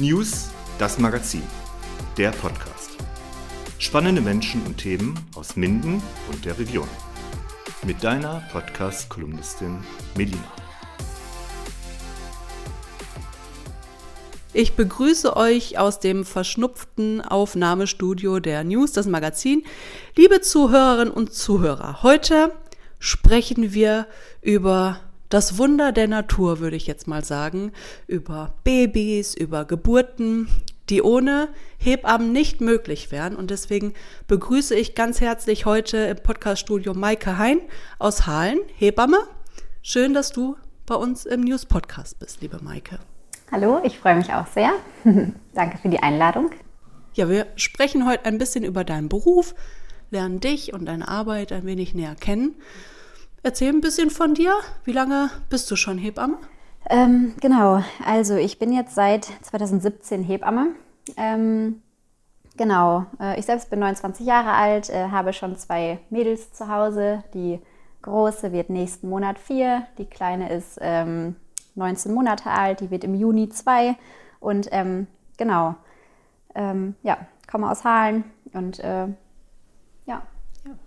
News, das Magazin, der Podcast. Spannende Menschen und Themen aus Minden und der Region. Mit deiner Podcast-Kolumnistin Melina. Ich begrüße euch aus dem verschnupften Aufnahmestudio der News, das Magazin. Liebe Zuhörerinnen und Zuhörer, heute sprechen wir über das Wunder der Natur, würde ich jetzt mal sagen, über Babys, über Geburten, die ohne Hebammen nicht möglich wären. Und deswegen begrüße ich ganz herzlich heute im Podcaststudio Maike Hein aus Halen, Hebamme. Schön, dass du bei uns im News-Podcast bist, liebe Maike. Hallo, ich freue mich auch sehr. Danke für die Einladung. Ja, wir sprechen heute ein bisschen über deinen Beruf, lernen dich und deine Arbeit ein wenig näher kennen. Erzähl ein bisschen von dir. Wie lange bist du schon Hebamme? Ähm, genau, also ich bin jetzt seit 2017 Hebamme. Ähm, genau, äh, ich selbst bin 29 Jahre alt, äh, habe schon zwei Mädels zu Hause. Die große wird nächsten Monat vier, die kleine ist ähm, 19 Monate alt, die wird im Juni zwei. Und ähm, genau, ähm, ja, komme aus Halen und äh,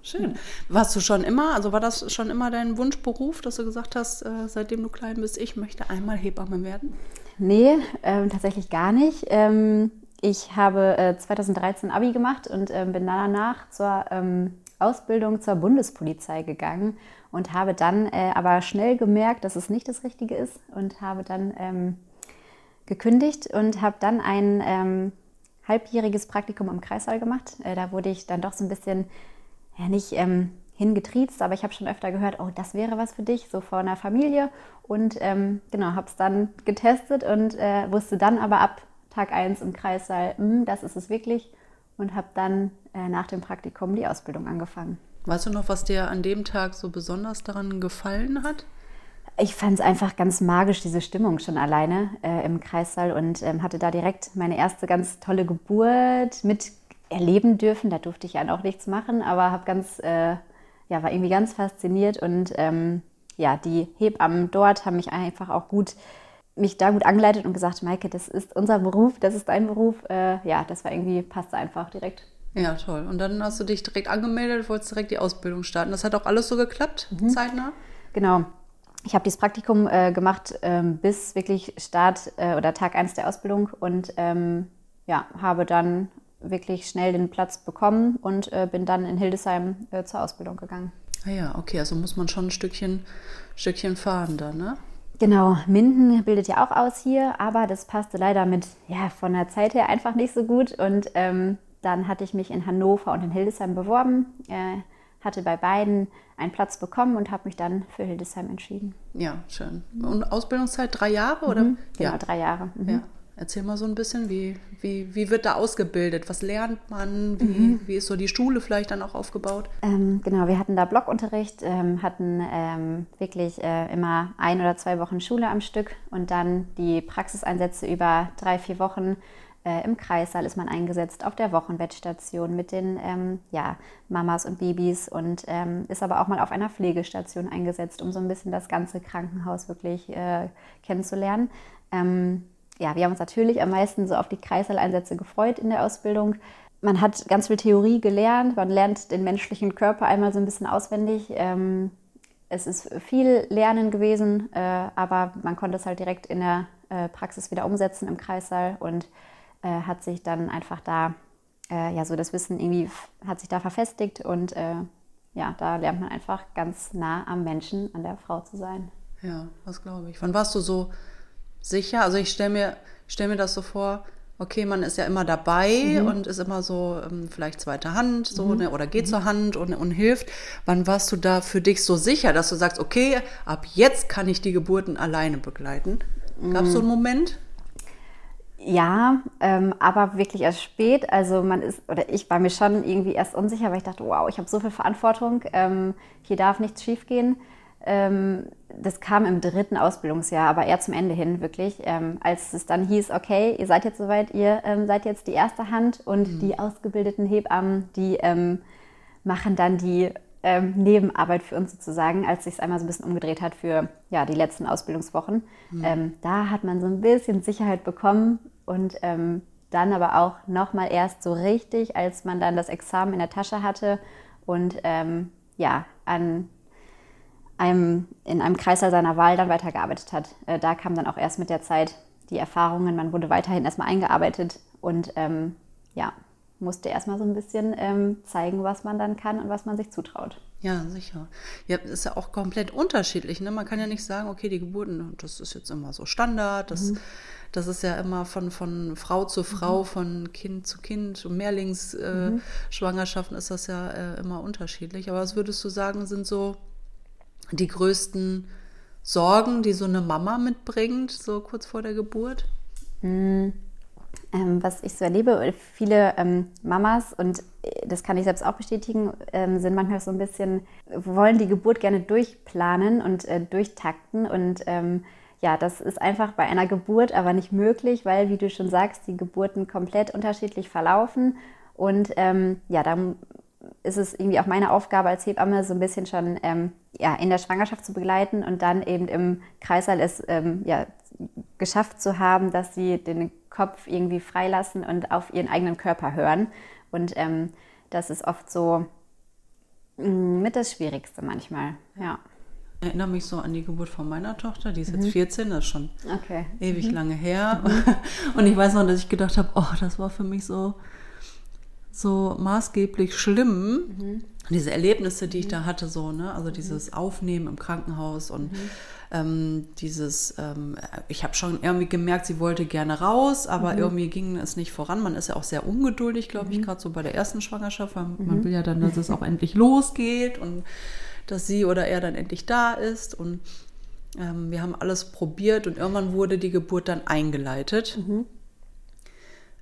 schön. Warst du schon immer, also war das schon immer dein Wunschberuf, dass du gesagt hast, äh, seitdem du klein bist, ich möchte einmal Hebamme werden? Nee, äh, tatsächlich gar nicht. Ähm, ich habe äh, 2013 Abi gemacht und ähm, bin danach zur ähm, Ausbildung zur Bundespolizei gegangen und habe dann äh, aber schnell gemerkt, dass es nicht das Richtige ist und habe dann ähm, gekündigt und habe dann ein ähm, halbjähriges Praktikum im Kreissaal gemacht. Äh, da wurde ich dann doch so ein bisschen ja nicht ähm, hingetriezt, aber ich habe schon öfter gehört, oh, das wäre was für dich, so vor einer Familie. Und ähm, genau, habe es dann getestet und äh, wusste dann aber ab Tag 1 im Kreissaal, mh, hm, das ist es wirklich. Und habe dann äh, nach dem Praktikum die Ausbildung angefangen. Weißt du noch, was dir an dem Tag so besonders daran gefallen hat? Ich fand es einfach ganz magisch, diese Stimmung schon alleine äh, im Kreissaal und ähm, hatte da direkt meine erste ganz tolle Geburt mit erleben dürfen. Da durfte ich ja auch nichts machen, aber habe ganz, äh, ja, war irgendwie ganz fasziniert und ähm, ja, die Hebammen dort haben mich einfach auch gut, mich da gut angeleitet und gesagt, Maike, das ist unser Beruf, das ist dein Beruf. Äh, ja, das war irgendwie, passte einfach direkt. Ja, toll. Und dann hast du dich direkt angemeldet, wolltest direkt die Ausbildung starten. Das hat auch alles so geklappt, mhm. zeitnah? Genau. Ich habe dieses Praktikum äh, gemacht ähm, bis wirklich Start äh, oder Tag 1 der Ausbildung und ähm, ja, habe dann wirklich schnell den Platz bekommen und äh, bin dann in Hildesheim äh, zur Ausbildung gegangen. Ah ja, okay, also muss man schon ein Stückchen, Stückchen fahren da, ne? Genau, Minden bildet ja auch aus hier, aber das passte leider mit, ja, von der Zeit her einfach nicht so gut. Und ähm, dann hatte ich mich in Hannover und in Hildesheim beworben, äh, hatte bei beiden einen Platz bekommen und habe mich dann für Hildesheim entschieden. Ja, schön. Und Ausbildungszeit drei Jahre, oder? Mhm, genau, ja. drei Jahre. Mhm. Ja. Erzähl mal so ein bisschen, wie, wie, wie wird da ausgebildet? Was lernt man? Wie, mhm. wie ist so die Schule vielleicht dann auch aufgebaut? Ähm, genau, wir hatten da Blockunterricht, ähm, hatten ähm, wirklich äh, immer ein oder zwei Wochen Schule am Stück und dann die Praxiseinsätze über drei, vier Wochen. Äh, Im Kreissaal ist man eingesetzt, auf der Wochenbettstation mit den ähm, ja, Mamas und Babys und ähm, ist aber auch mal auf einer Pflegestation eingesetzt, um so ein bisschen das ganze Krankenhaus wirklich äh, kennenzulernen. Ähm, ja, wir haben uns natürlich am meisten so auf die Kreißsaaleinsätze gefreut in der Ausbildung. Man hat ganz viel Theorie gelernt, man lernt den menschlichen Körper einmal so ein bisschen auswendig. Ähm, es ist viel Lernen gewesen, äh, aber man konnte es halt direkt in der äh, Praxis wieder umsetzen im Kreissaal und äh, hat sich dann einfach da, ja, so das Wissen irgendwie hat sich da verfestigt und ja, da lernt man einfach ganz nah am Menschen, an der Frau zu sein. Ja, das glaube ich. Wann warst du so sicher. Also ich stelle mir, stell mir das so vor, okay, man ist ja immer dabei mhm. und ist immer so ähm, vielleicht zweite Hand so, mhm. ne, oder geht mhm. zur Hand und, und hilft. Wann warst du da für dich so sicher, dass du sagst, okay, ab jetzt kann ich die Geburten alleine begleiten? Gab es so einen mhm. Moment? Ja, ähm, aber wirklich erst spät. Also man ist, oder ich war mir schon irgendwie erst unsicher, weil ich dachte, wow, ich habe so viel Verantwortung, ähm, hier darf nichts schiefgehen. Ähm, das kam im dritten Ausbildungsjahr, aber eher zum Ende hin wirklich, ähm, als es dann hieß, okay, ihr seid jetzt soweit, ihr ähm, seid jetzt die erste Hand und mhm. die ausgebildeten Hebammen, die machen dann die ähm, Nebenarbeit für uns sozusagen, als sich es einmal so ein bisschen umgedreht hat für ja, die letzten Ausbildungswochen. Mhm. Ähm, da hat man so ein bisschen Sicherheit bekommen, und ähm, dann aber auch nochmal erst so richtig, als man dann das Examen in der Tasche hatte und ja, an einem, in einem Kreißsaal seiner Wahl dann weitergearbeitet hat. Äh, da kam dann auch erst mit der Zeit die Erfahrungen, man wurde weiterhin erstmal eingearbeitet und ähm, ja, musste erstmal so ein bisschen ähm, zeigen, was man dann kann und was man sich zutraut. Ja, sicher. Ja, ist ja auch komplett unterschiedlich. Ne? Man kann ja nicht sagen, okay, die Geburten, das ist jetzt immer so Standard, das, mhm. das ist ja immer von, von Frau zu Frau, mhm. von Kind zu Kind und Mehrlingsschwangerschaften äh, mhm. ist das ja äh, immer unterschiedlich. Aber was würdest du sagen, sind so die größten Sorgen, die so eine Mama mitbringt, so kurz vor der Geburt? Mhm ähm, was ich so erlebe, viele ähm, Mamas, und äh, das kann ich selbst auch bestätigen, ähm, sind manchmal so ein bisschen, wollen die Geburt gerne durchplanen und äh, durchtakten. Und ähm, ja, das ist einfach bei einer Geburt aber nicht möglich, weil, wie du schon sagst, die Geburten komplett unterschiedlich verlaufen. Und ähm, ja, da ist es irgendwie auch meine Aufgabe als Hebamme, so ein bisschen schon ähm, ja, in der Schwangerschaft zu begleiten und dann eben im Kreißsaal es ja, geschafft zu haben, dass sie den Kopf irgendwie freilassen und auf ihren eigenen Körper hören. Und ähm, das ist oft so mh, mm, mit das Schwierigste manchmal, ja. Ich erinnere mich so an die Geburt von meiner Tochter, die ist jetzt 14, mhm. das ist schon okay. ewig mhm. lange her. Mhm. Und ich weiß noch, dass ich gedacht habe, oh, das war für mich so, so maßgeblich schlimm. Mhm. Diese Erlebnisse, die ich da hatte, so, ne? Also dieses Aufnehmen im Krankenhaus und ähm, dieses, ähm, ich habe schon irgendwie gemerkt, sie wollte gerne raus, aber mhm. irgendwie ging es nicht voran. Man ist ja auch sehr ungeduldig, glaube ich, mhm. gerade so bei der ersten Schwangerschaft, weil mhm. man will ja dann, dass es auch endlich losgeht und dass sie oder er dann endlich da ist und ähm, wir haben alles probiert und irgendwann wurde die Geburt dann eingeleitet.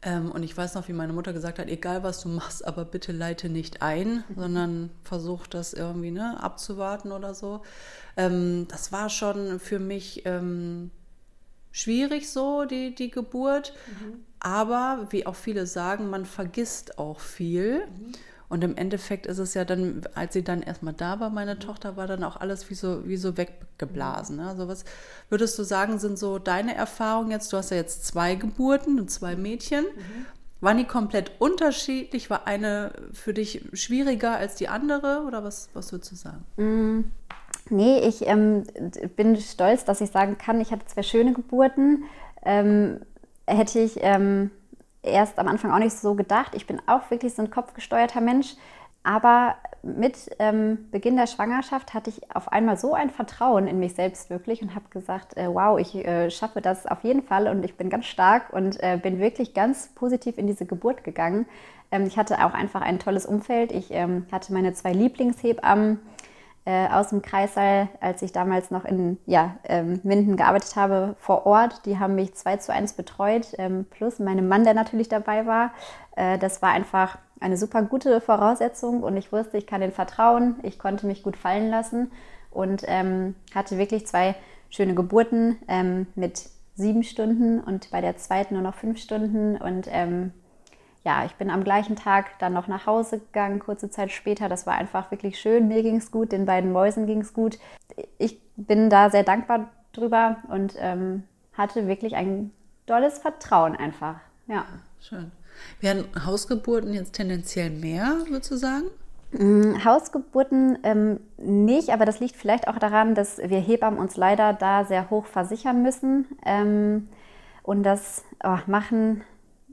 Ähm, und ich weiß noch, wie meine Mutter gesagt hat, egal was du machst, aber bitte leite nicht ein, mhm. sondern versuch das irgendwie ne, abzuwarten oder so. Ähm, das war schon für mich ähm, schwierig so, die, die Geburt. Mhm. Aber wie auch viele sagen, man vergisst auch viel. Mhm. Und im Endeffekt ist es ja dann, als sie dann erstmal da war, meine Tochter, war dann auch alles wie so, wie so weggeblasen. Ne? Also was würdest du sagen, sind so deine Erfahrungen jetzt? Du hast ja jetzt zwei Geburten und zwei Mädchen. Mhm. Waren die komplett unterschiedlich? War eine für dich schwieriger als die andere? Oder was, was würdest du sagen? Mm, nee, ich ähm, bin stolz, dass ich sagen kann, ich hatte zwei schöne Geburten. Ähm, hätte ich ähm, erst am Anfang auch nicht so gedacht. Ich bin auch wirklich so ein kopfgesteuerter Mensch. Aber mit ähm, Beginn der Schwangerschaft hatte ich auf einmal so ein Vertrauen in mich selbst wirklich und habe gesagt, äh, wow, ich äh, schaffe das auf jeden Fall und ich bin ganz stark und äh, bin wirklich ganz positiv in diese Geburt gegangen. Ähm, ich hatte auch einfach ein tolles Umfeld. Ich ähm, hatte meine zwei Lieblingshebammen äh, aus dem Kreissaal, als ich damals noch in ja, ähm, Minden gearbeitet habe, vor Ort. Die haben mich 2 zu 1 betreut, ähm, plus meinem Mann, der natürlich dabei war. Äh, das war einfach eine super gute Voraussetzung und ich wusste, ich kann den vertrauen, ich konnte mich gut fallen lassen und ähm, hatte wirklich zwei schöne Geburten ähm, mit sieben Stunden und bei der zweiten nur noch fünf Stunden und ähm, ja, ich bin am gleichen Tag dann noch nach Hause gegangen, kurze Zeit später. Das war einfach wirklich schön. Mir ging es gut, den beiden Mäusen ging es gut. Ich bin da sehr dankbar drüber und ähm, hatte wirklich ein tolles Vertrauen einfach. Ja. Schön. Werden Hausgeburten jetzt tendenziell mehr, würdest du sagen? Mm, Hausgeburten ähm, nicht, aber das liegt vielleicht auch daran, dass wir Hebammen uns leider da sehr hoch versichern müssen. Ähm, und das oh, machen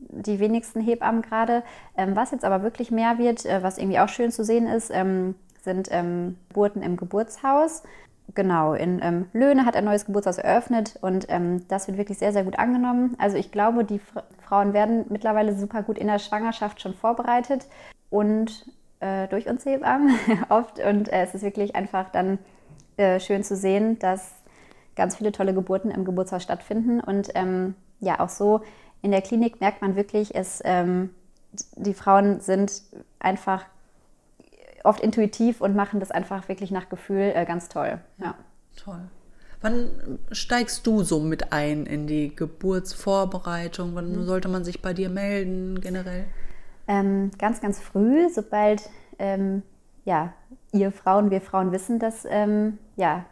die wenigsten Hebammen gerade. Ähm, was jetzt aber wirklich mehr wird, äh, was irgendwie auch schön zu sehen ist, ähm, sind ähm, Geburten im Geburtshaus. Genau, in ähm, Löhne hat ein neues Geburtshaus eröffnet und ähm, das wird wirklich sehr, sehr gut angenommen. Also ich glaube, die Fra Frauen werden mittlerweile super gut in der Schwangerschaft schon vorbereitet und äh, durch uns Hebammen oft. Und äh, es ist wirklich einfach dann äh, schön zu sehen, dass ganz viele tolle Geburten im Geburtshaus stattfinden und ähm, ja, auch so in der Klinik merkt man wirklich, es, ähm, die Frauen sind einfach oft intuitiv und machen das einfach wirklich nach Gefühl äh, ganz toll. Ja. Toll. Wann steigst du so mit ein in die Geburtsvorbereitung? Wann mhm. sollte man sich bei dir melden generell? Ähm, ganz, ganz früh, sobald ähm, ja, ihr Frauen, wir Frauen wissen, dass ähm, ja,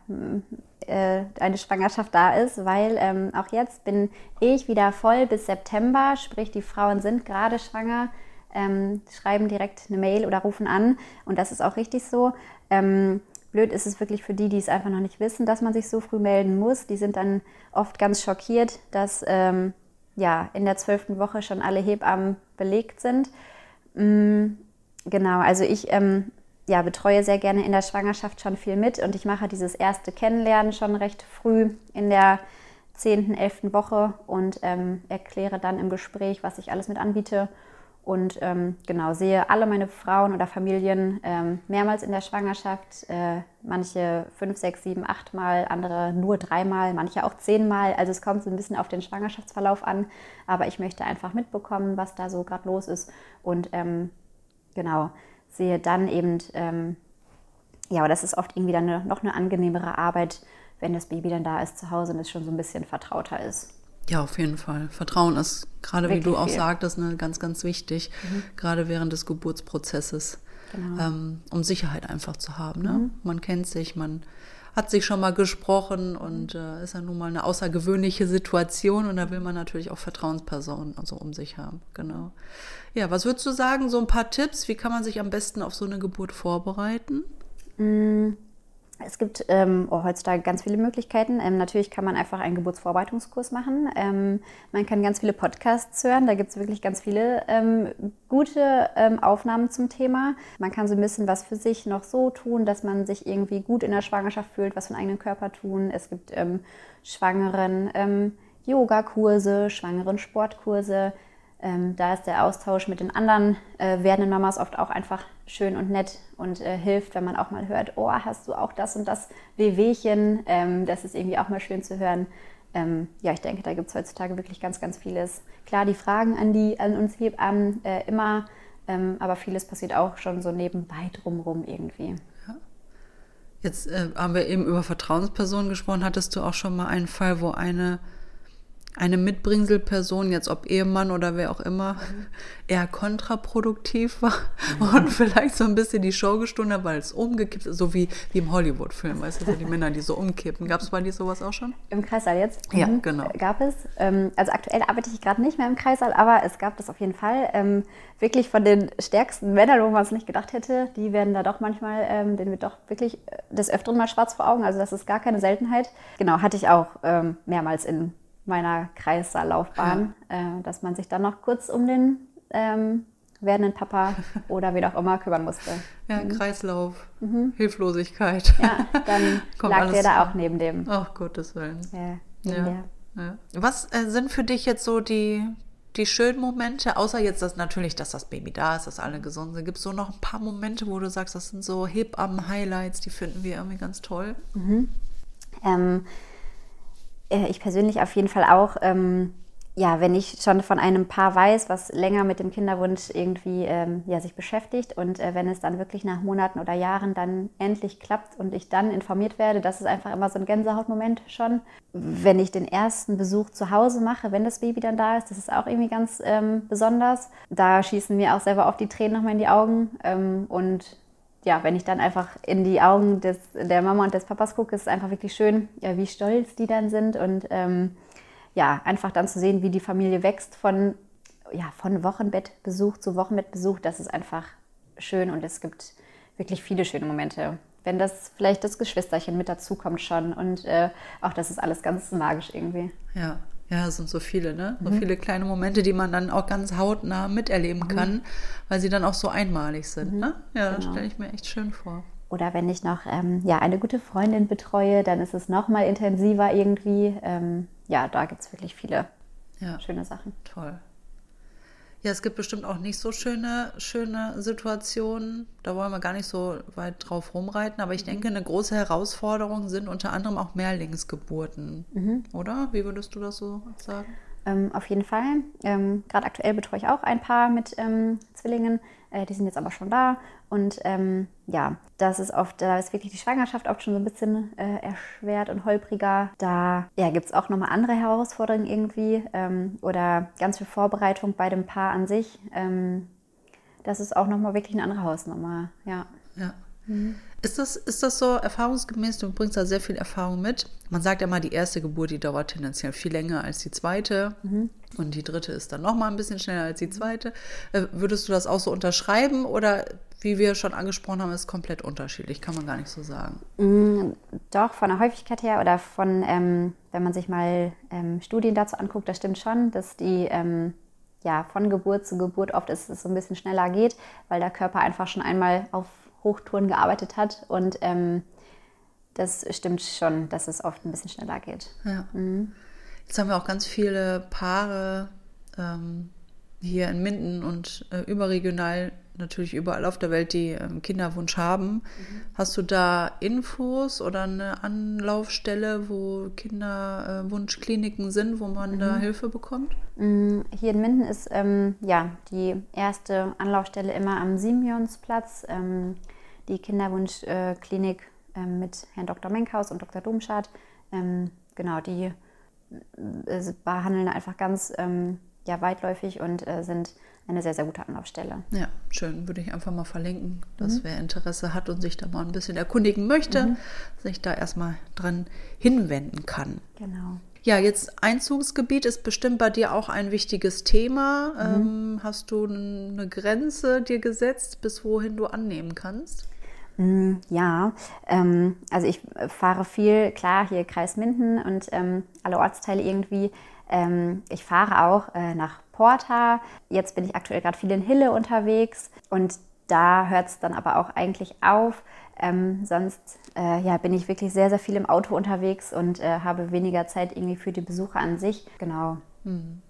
äh, eine Schwangerschaft da ist, weil ähm, auch jetzt bin ich wieder voll bis September, sprich die Frauen sind gerade schwanger, ähm, schreiben direkt eine Mail oder rufen an und das ist auch richtig so. Ähm, blöd ist es wirklich für die, die es einfach noch nicht wissen, dass man sich so früh melden muss. Die sind dann oft ganz schockiert, dass ähm, ja, in der zwölften Woche schon alle Hebammen belegt sind. Mm, genau, also ich ähm, ja, betreue sehr gerne in der Schwangerschaft schon viel mit und ich mache dieses erste Kennenlernen schon recht früh in der 10., 11. Woche und ähm, erkläre dann im Gespräch, was ich alles mit anbiete. Und ähm, genau, sehe alle meine Frauen oder Familien ähm, mehrmals in der Schwangerschaft. Äh, manche fünf, sechs, sieben, acht Mal, andere nur dreimal, manche auch zehnmal. Also es kommt so ein bisschen auf den Schwangerschaftsverlauf an. Aber ich möchte einfach mitbekommen, was da so gerade los ist. Und ähm, genau, sehe dann eben, ähm, ja, aber das ist oft irgendwie dann eine, noch eine angenehmere Arbeit, wenn das Baby dann da ist zu Hause und es schon so ein bisschen vertrauter ist. Ja, auf jeden Fall. Vertrauen ist, gerade wie du auch viel. sagtest, ne, ganz, ganz wichtig, mhm. gerade während des Geburtsprozesses, genau. ähm, um Sicherheit einfach zu haben. Ne? Mhm. Man kennt sich, man hat sich schon mal gesprochen und äh, ist ja nun mal eine außergewöhnliche Situation und da will man natürlich auch Vertrauenspersonen also um sich haben. Genau. Ja, was würdest du sagen, so ein paar Tipps, wie kann man sich am besten auf so eine Geburt vorbereiten? Mhm. Es gibt ähm, oh, heutzutage ganz viele Möglichkeiten. Ähm, natürlich kann man einfach einen Geburtsvorbereitungskurs machen. Ähm, man kann ganz viele Podcasts hören. Da gibt es wirklich ganz viele ähm, gute ähm, Aufnahmen zum Thema. Man kann so ein bisschen was für sich noch so tun, dass man sich irgendwie gut in der Schwangerschaft fühlt, was für den eigenen Körper tun. Es gibt ähm, Schwangeren Yoga-Kurse, Schwangeren Sportkurse. Da ist der Austausch mit den anderen äh, werdenden Mamas oft auch einfach schön und nett und äh, hilft, wenn man auch mal hört, oh, hast du auch das und das Wehwehchen. Ähm, das ist irgendwie auch mal schön zu hören. Ähm, ja, ich denke, da gibt es heutzutage wirklich ganz, ganz vieles. Klar, die Fragen an, die, an uns Hebammen äh, immer, ähm, aber vieles passiert auch schon so nebenbei drumherum irgendwie. Jetzt äh, haben wir eben über Vertrauenspersonen gesprochen. Hattest du auch schon mal einen Fall, wo eine eine Mitbringselperson, jetzt ob Ehemann oder wer auch immer, mhm. eher kontraproduktiv war mhm. und vielleicht so ein bisschen die Show gestundet hat, weil es umgekippt ist, so wie, wie im Hollywood-Film, weißt du, so die Männer, die so umkippen. Gab es bei dir sowas auch schon? Im Kreissaal jetzt? Ja, mhm. genau. Gab es. Ähm, also aktuell arbeite ich gerade nicht mehr im Kreissaal, aber es gab das auf jeden Fall. Ähm, wirklich von den stärksten Männern, wo man es nicht gedacht hätte, die werden da doch manchmal, ähm, denen wird doch wirklich des Öfteren mal schwarz vor Augen. Also das ist gar keine Seltenheit. Genau, hatte ich auch mehrmals in meiner Kreissaallaufbahn, ja. äh, dass man sich dann noch kurz um den ähm, werdenden Papa oder wie auch immer kümmern musste. Ja, mhm. Kreislauf, mhm. Hilflosigkeit. Ja, dann lag der da auch neben dem. Ach, Gottes Willen. Ja, ja. ja. Was äh, sind für dich jetzt so die, die schönen Momente, außer jetzt dass natürlich, dass das Baby da ist, dass alle gesund sind, gibt es so noch ein paar Momente, wo du sagst, das sind so Hebammen-Highlights, die finden wir irgendwie ganz toll? Mhm. Ähm, äh, ich persönlich auf jeden Fall auch, ähm, ja, wenn ich schon von einem Paar weiß, was länger mit dem Kinderwunsch irgendwie ähm, ja, sich beschäftigt und äh, wenn es dann wirklich nach Monaten oder Jahren dann endlich klappt und ich dann informiert werde, das ist einfach immer so ein Gänsehautmoment schon. Wenn ich den ersten Besuch zu Hause mache, wenn das Baby dann da ist, das ist auch irgendwie ganz ähm, besonders. Da schießen mir auch selber oft die Tränen nochmal in die Augen ähm, und ja, wenn ich dann einfach in die Augen des, der Mama und des Papas gucke, ist es einfach wirklich schön, ja, wie stolz die dann sind und ähm, ja, einfach dann zu sehen, wie die Familie wächst von, ja, von Wochenbettbesuch zu Wochenbettbesuch, das ist einfach schön und es gibt wirklich viele schöne Momente. Wenn das vielleicht das Geschwisterchen mit dazu kommt schon und äh, auch das ist alles ganz magisch irgendwie. Ja, ja, es sind so viele, ne? So mhm. viele kleine Momente, die man dann auch ganz hautnah miterleben mhm. kann, weil sie dann auch so einmalig sind, mhm. ne? Ja, genau. das stelle ich mir echt schön vor. Oder wenn ich noch ähm, ja, eine gute Freundin betreue, dann ist es noch mal intensiver irgendwie. Ähm, ja, da gibt es wirklich viele ja. schöne Sachen. Toll. Ja, es gibt bestimmt auch nicht so schöne, schöne Situationen. Da wollen wir gar nicht so weit drauf rumreiten. Aber ich mhm. denke, eine große Herausforderung sind unter anderem auch Mehrlingsgeburten. Mhm. Oder? Wie würdest du das so sagen? Ähm, auf jeden Fall. Ähm, Gerade aktuell betreue ich auch ein Paar mit ähm, Zwillingen. Äh, die sind jetzt aber schon da. Und ähm, ja, das ist oft, da ist wirklich die Schwangerschaft oft schon so ein bisschen äh, erschwert und holpriger. Da ja, gibt es auch nochmal andere Herausforderungen irgendwie ähm, oder ganz viel Vorbereitung bei dem Paar an sich. Ähm, das ist auch nochmal wirklich eine andere Hausnummer, ja. Ja. Mhm. Ist, das, ist das so erfahrungsgemäß? Du bringst da sehr viel Erfahrung mit. Man sagt ja mal, die erste Geburt, die dauert tendenziell viel länger als die zweite. Mhm. Und die dritte ist dann noch mal ein bisschen schneller als die zweite. Äh, würdest du das auch so unterschreiben oder wie wir schon angesprochen haben, ist komplett unterschiedlich, kann man gar nicht so sagen. Mm, doch, von der Häufigkeit her oder von, ähm, wenn man sich mal ähm, Studien dazu anguckt, das stimmt schon, dass die ähm, ja, von Geburt zu Geburt oft ist es so ein bisschen schneller geht, weil der Körper einfach schon einmal auf Hochtouren gearbeitet hat und ähm, das stimmt schon, dass es oft ein bisschen schneller geht. Ja. Mhm. Jetzt haben wir auch ganz viele Paare ähm, hier in Minden und äh, überregional natürlich überall auf der Welt, die ähm, Kinderwunsch haben. Mhm. Hast du da Infos oder eine Anlaufstelle, wo Kinderwunschkliniken sind, wo man mhm. da Hilfe bekommt? Mm, hier in Minden ist ähm, ja die erste Anlaufstelle immer am Simeonsplatz, ähm, die Kinderwunschklinik äh, mit Herrn Dr. Menkhaus und Dr. Domschat. Ähm, genau, die äh, behandeln einfach ganz ähm, ja, weitläufig und äh, sind eine sehr, sehr gute Anlaufstelle. Ja, schön. Würde ich einfach mal verlinken, dass mhm. wer Interesse hat und sich da mal ein bisschen erkundigen möchte, mhm. sich da erstmal dran hinwenden kann. Genau. Ja, jetzt Einzugsgebiet ist bestimmt bei dir auch ein wichtiges Thema. Mhm. Ähm, hast du eine Grenze dir gesetzt, bis wohin du annehmen kannst? Mm, ja, ähm, also ich fahre viel, klar, hier Kreis Minden und ähm, alle Ortsteile irgendwie. Ähm, ich fahre auch äh, nach Porta. Jetzt bin ich aktuell gerade viel in Hille unterwegs und da hört es dann aber auch eigentlich auf. Ähm, sonst äh, ja, bin ich wirklich sehr, sehr viel im Auto unterwegs und äh, habe weniger Zeit irgendwie für die Besucher an sich. Genau. Mhm.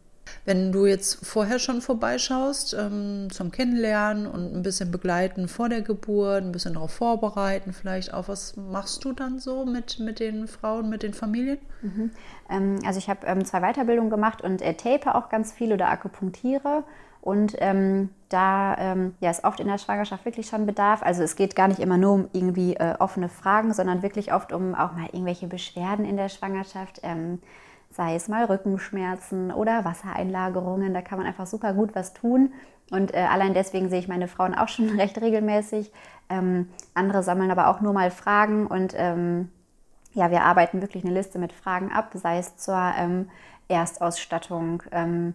Wenn du jetzt vorher schon vorbeischaust ähm, zum Kennenlernen und ein bisschen begleiten vor der Geburt, ein bisschen darauf vorbereiten, vielleicht auch, was machst du dann so mit, mit den Frauen, mit den Familien? Mhm. Ähm, also ich habe ähm, zwei Weiterbildungen gemacht und äh, tape auch ganz viel oder akupunktiere. Und ähm, da ähm, ja, ist oft in der Schwangerschaft wirklich schon Bedarf. Also es geht gar nicht immer nur um irgendwie äh, offene Fragen, sondern wirklich oft um auch mal irgendwelche Beschwerden in der Schwangerschaft. Ähm, sei es mal Rückenschmerzen oder Wassereinlagerungen. Da kann man einfach super gut was tun. Und äh, allein deswegen sehe ich meine Frauen auch schon recht regelmäßig. Ähm, andere sammeln aber auch nur mal Fragen und ähm, ja, wir arbeiten wirklich eine Liste mit Fragen ab, sei es zur ähm, Erstausstattung ähm,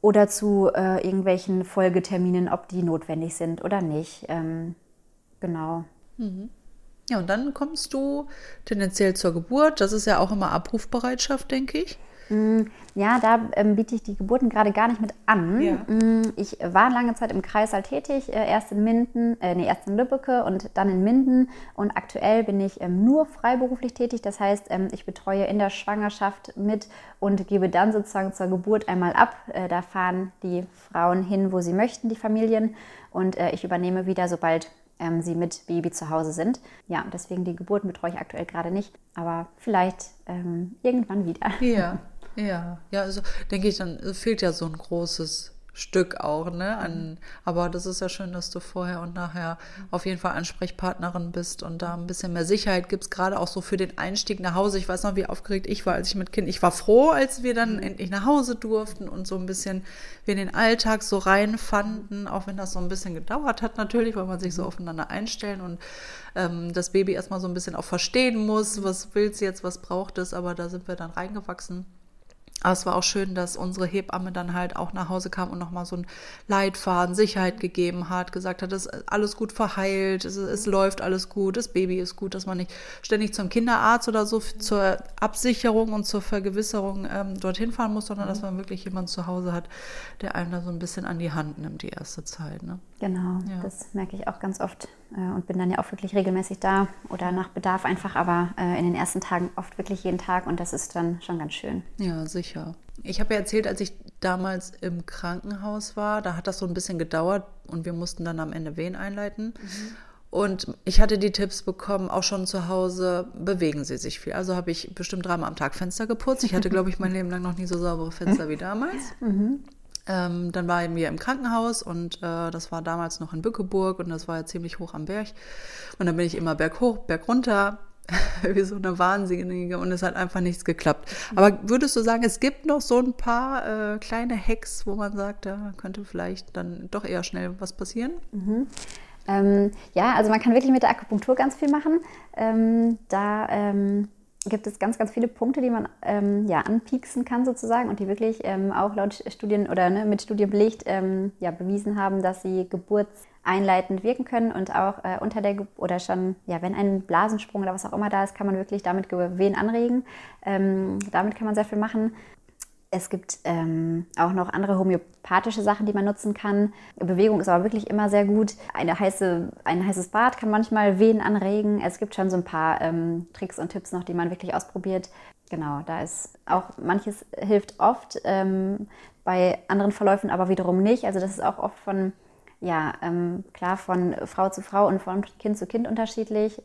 oder zu äh, irgendwelchen Folgeterminen, ob die notwendig sind oder nicht. Ähm, genau. Mhm. Ja, und dann kommst du tendenziell zur Geburt. Das ist ja auch immer Abrufbereitschaft, denke ich. Mm, ja, da ähm, biete ich die Geburten gerade gar nicht mit an. Ja. Mm, ich war lange Zeit im Kreissaal tätig, äh, erst in Minden, äh, nee, erst in Lübbecke und dann in Minden. Und aktuell bin ich ähm, nur freiberuflich tätig. Das heißt, ähm, ich betreue in der Schwangerschaft mit und gebe dann sozusagen zur Geburt einmal ab. Äh, da fahren die Frauen hin, wo sie möchten, die Familien. Und äh, ich übernehme wieder, sobald ähm, sie mit Baby zu Hause sind. Ja, deswegen die Geburten betreue ich aktuell gerade nicht, aber vielleicht ähm, irgendwann wieder. Ja, ja, ja, also denke ich, dann fehlt ja so ein großes Stück auch, ne? An, aber das ist ja schön, dass du vorher und nachher auf jeden Fall Ansprechpartnerin bist und da ein bisschen mehr Sicherheit gibst, gerade auch so für den Einstieg nach Hause. Ich weiß noch, wie aufgeregt ich war, als ich mit Kind, ich war froh, als wir dann endlich nach Hause durften und so ein bisschen wir in den Alltag so reinfanden, auch wenn das so ein bisschen gedauert hat natürlich, weil man sich so aufeinander einstellen und ähm, das Baby erstmal so ein bisschen auch verstehen muss, was willst du jetzt, was braucht es, aber da sind wir dann reingewachsen. Aber es war auch schön, dass unsere Hebamme dann halt auch nach Hause kam und nochmal so einen Leitfaden, Sicherheit gegeben hat, gesagt hat, es ist alles gut verheilt, es, es, läuft alles gut, das Baby ist gut, dass man nicht ständig zum Kinderarzt oder so zur Absicherung und zur Vergewisserung ähm, dorthin fahren muss, sondern dass man wirklich jemanden zu Hause hat, der einem da so ein bisschen an die Hand nimmt, die erste Zeit. Ne? Genau, ja. das merke ich auch ganz oft äh, und bin dann ja auch wirklich regelmäßig da oder nach Bedarf einfach, aber äh, in den ersten Tagen oft wirklich jeden Tag und das ist dann schon ganz schön. Ja, sicher. Ich habe ja erzählt, als ich damals im Krankenhaus war, da hat das so ein bisschen gedauert und wir mussten dann am Ende Wehen einleiten. Mhm. Und ich hatte die Tipps bekommen, auch schon zu Hause, bewegen Sie sich viel. Also habe ich bestimmt dreimal am Tag Fenster geputzt. Ich hatte, glaube ich, mein Leben lang noch nie so saubere Fenster wie damals. Mhm. Ähm, dann war mir im Krankenhaus und äh, das war damals noch in Bückeburg und das war ja ziemlich hoch am Berg. Und dann bin ich immer berghoch, bergunter, wie so eine Wahnsinnige und es hat einfach nichts geklappt. Aber würdest du sagen, es gibt noch so ein paar äh, kleine Hacks, wo man sagt, da könnte vielleicht dann doch eher schnell was passieren? Mhm. Ähm, ja, also man kann wirklich mit der Akupunktur ganz viel machen. Ähm, da ähm, gibt es ganz, ganz viele Punkte, die man ähm, ja, anpieksen kann sozusagen und die wirklich ähm, auch laut Studien oder ne, mit Studien belegt ähm, ja, bewiesen haben, dass sie geburtseinleitend wirken können und auch äh, unter der oder schon, ja, wenn ein Blasensprung oder was auch immer da ist, kann man wirklich damit Wehen anregen. Ähm, damit kann man sehr viel machen. Es gibt ähm, auch noch andere homöopathische Sachen, die man nutzen kann. Bewegung ist aber wirklich immer sehr gut. Eine heiße, ein heißes Bad kann manchmal Wehen anregen. Es gibt schon so ein paar ähm, Tricks und Tipps noch, die man wirklich ausprobiert. Genau, da ist auch manches hilft oft, ähm, bei anderen Verläufen aber wiederum nicht. Also das ist auch oft von, ja, ähm, klar von Frau zu Frau und von Kind zu Kind unterschiedlich.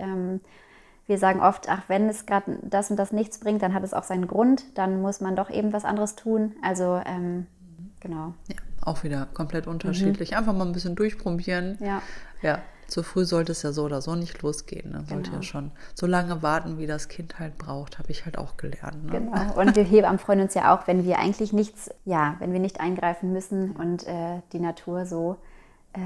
Wir sagen oft, ach, wenn es gerade das und das nichts bringt, dann hat es auch seinen Grund, dann muss man doch eben was anderes tun. Also ähm, genau. Ja, auch wieder komplett unterschiedlich. Mhm. Einfach mal ein bisschen durchprobieren. Ja. Ja. Zu früh sollte es ja so oder so nicht losgehen. Ne? Sollte genau. ja schon so lange warten, wie das Kind halt braucht, habe ich halt auch gelernt. Ne? Genau. Und wir Hebammen freuen uns ja auch, wenn wir eigentlich nichts, ja, wenn wir nicht eingreifen müssen und äh, die Natur so, äh,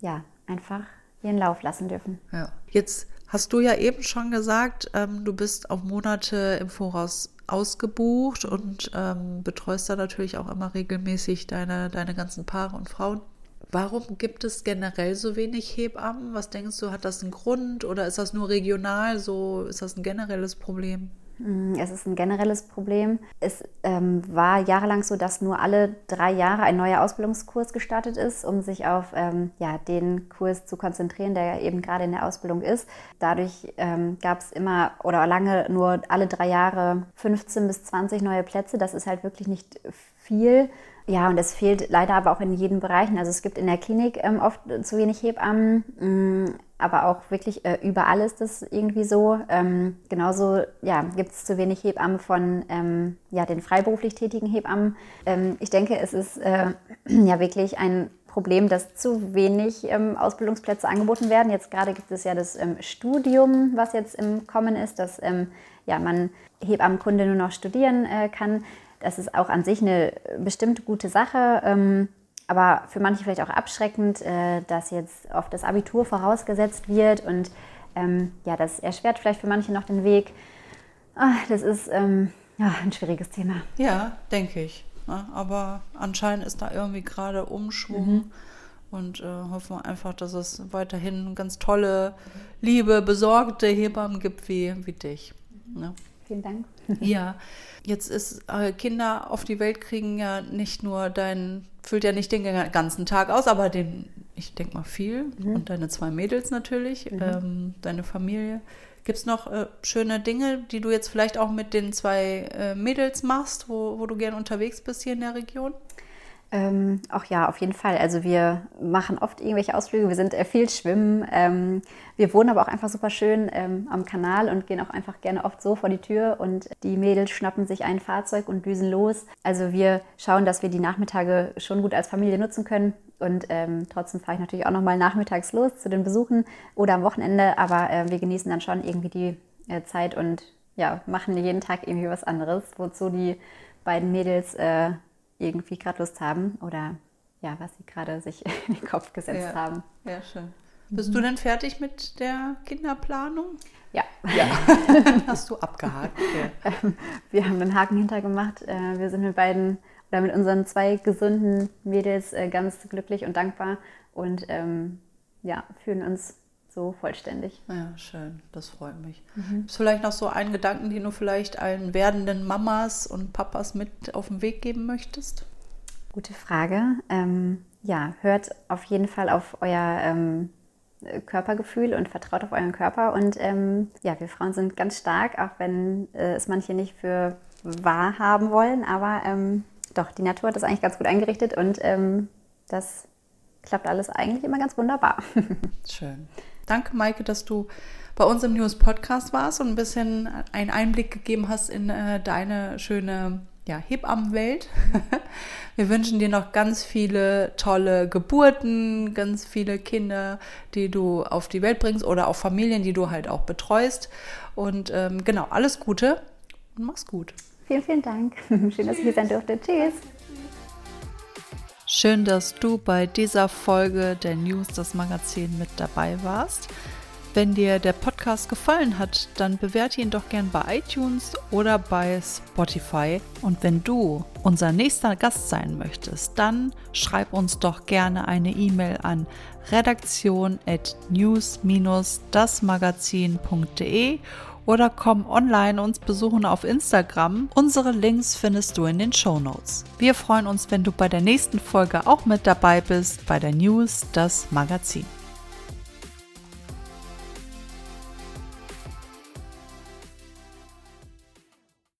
ja, einfach ihren Lauf lassen dürfen. Ja. Jetzt hast du ja eben schon gesagt, ähm, du bist auf Monate im Voraus ausgebucht und ähm, betreust da natürlich auch immer regelmäßig deine, deine ganzen Paare und Frauen. Warum gibt es generell so wenig Hebammen? Was denkst du, hat das einen Grund oder ist das nur regional so? Ist das ein generelles Problem? Mm, es ist ein generelles Problem. Es ähm, war jahrelang so, dass nur alle drei Jahre ein neuer Ausbildungskurs gestartet ist, um sich auf ähm, ja, den Kurs zu konzentrieren, der eben gerade in der Ausbildung ist. Dadurch ähm, gab es immer oder lange nur alle drei Jahre 15 bis 20 neue Plätze. Das ist halt wirklich nicht viel. Ja, und es fehlt leider aber auch in jedem Bereich. Also es gibt in der Klinik ähm, oft zu wenig Hebammen. Mm, aber auch wirklich äh, überall ist das irgendwie so. Ähm, genauso ja, gibt es zu wenig Hebammen von ähm, ja, den freiberuflich tätigen Hebammen. Ähm, ich denke, es ist äh, ja wirklich ein Problem, dass zu wenig ähm, Ausbildungsplätze angeboten werden. Jetzt gerade gibt es ja das ähm, Studium, was jetzt im Kommen ist, dass ähm, ja, man Hebammenkunde nur noch studieren äh, kann. Das ist auch an sich eine bestimmt gute Sache aber für manche vielleicht auch abschreckend, äh, dass jetzt oft das Abitur vorausgesetzt wird und ähm, ja, das erschwert vielleicht für manche noch den Weg. Ah, das ist ähm, ja, ein schwieriges Thema. Ja, denke ich. Ja, aber anscheinend ist da irgendwie gerade Umschwung. Mhm. Und äh, hoffen wir einfach, dass es weiterhin ganz tolle, liebe, besorgte Hebammen gibt wie, wie dich. Ja. Vielen Dank. Ja, jetzt ist äh, Kinder auf die Welt kriegen ja nicht nur dein füllt ja nicht den ganzen Tag aus, aber den, ich denke mal viel. Mhm. Und deine zwei Mädels natürlich, mhm. ähm, deine Familie. Gibt es noch äh, schöne Dinge, die du jetzt vielleicht auch mit den zwei äh, Mädels machst, wo, wo du gern unterwegs bist hier in der Region? Ähm, auch ja, auf jeden Fall. Also wir machen oft irgendwelche Ausflüge, wir sind äh, viel schwimmen. Ähm, wir wohnen aber auch einfach super schön ähm, am Kanal und gehen auch einfach gerne oft so vor die Tür und die Mädels schnappen sich ein Fahrzeug und düsen los. Also wir schauen, dass wir die Nachmittage schon gut als Familie nutzen können. Und ähm, trotzdem fahre ich natürlich auch nochmal nachmittags los zu den Besuchen oder am Wochenende, aber äh, wir genießen dann schon irgendwie die äh, Zeit und ja, machen jeden Tag irgendwie was anderes, wozu die beiden Mädels äh, irgendwie gerade Lust haben oder ja, was sie gerade sich in den Kopf gesetzt ja. haben. Ja, schön. Bist mhm. du denn fertig mit der Kinderplanung? Ja. Ja. Hast du abgehakt? Ja. Wir haben einen Haken hintergemacht. Äh, wir sind mit beiden oder mit unseren zwei gesunden Mädels äh, ganz glücklich und dankbar und ähm, ja, fühlen uns so vollständig. Ja, schön, das freut mich. Mhm. Ist vielleicht noch so ein Gedanken, den du vielleicht allen werdenden Mamas und Papas mit auf den Weg geben möchtest? Gute Frage. Ähm, ja, hört auf jeden Fall auf euer ähm, Körpergefühl und vertraut auf euren Körper. Und ähm, ja, wir Frauen sind ganz stark, auch wenn äh, es manche nicht für wahr haben wollen. Aber ähm, doch, die Natur hat das eigentlich ganz gut eingerichtet und ähm, das klappt alles eigentlich immer ganz wunderbar. Schön. Danke, Maike, dass du bei uns im News Podcast warst und ein bisschen einen Einblick gegeben hast in äh, deine schöne ja, Hebammenwelt. Wir wünschen dir noch ganz viele tolle Geburten, ganz viele Kinder, die du auf die Welt bringst oder auch Familien, die du halt auch betreust. Und ähm, genau, alles Gute und mach's gut. Vielen, vielen Dank. Schön, dass ich hier sein durfte. Tschüss. Schön, dass du bei dieser Folge der News das Magazin mit dabei warst. Wenn dir der Podcast gefallen hat, dann bewerte ihn doch gern bei iTunes oder bei Spotify. Und wenn du unser nächster Gast sein möchtest, dann schreib uns doch gerne eine E-Mail an redaktion at news-dasmagazin.de oder komm online uns besuchen auf Instagram. Unsere Links findest du in den Show Notes. Wir freuen uns, wenn du bei der nächsten Folge auch mit dabei bist bei der News, das Magazin.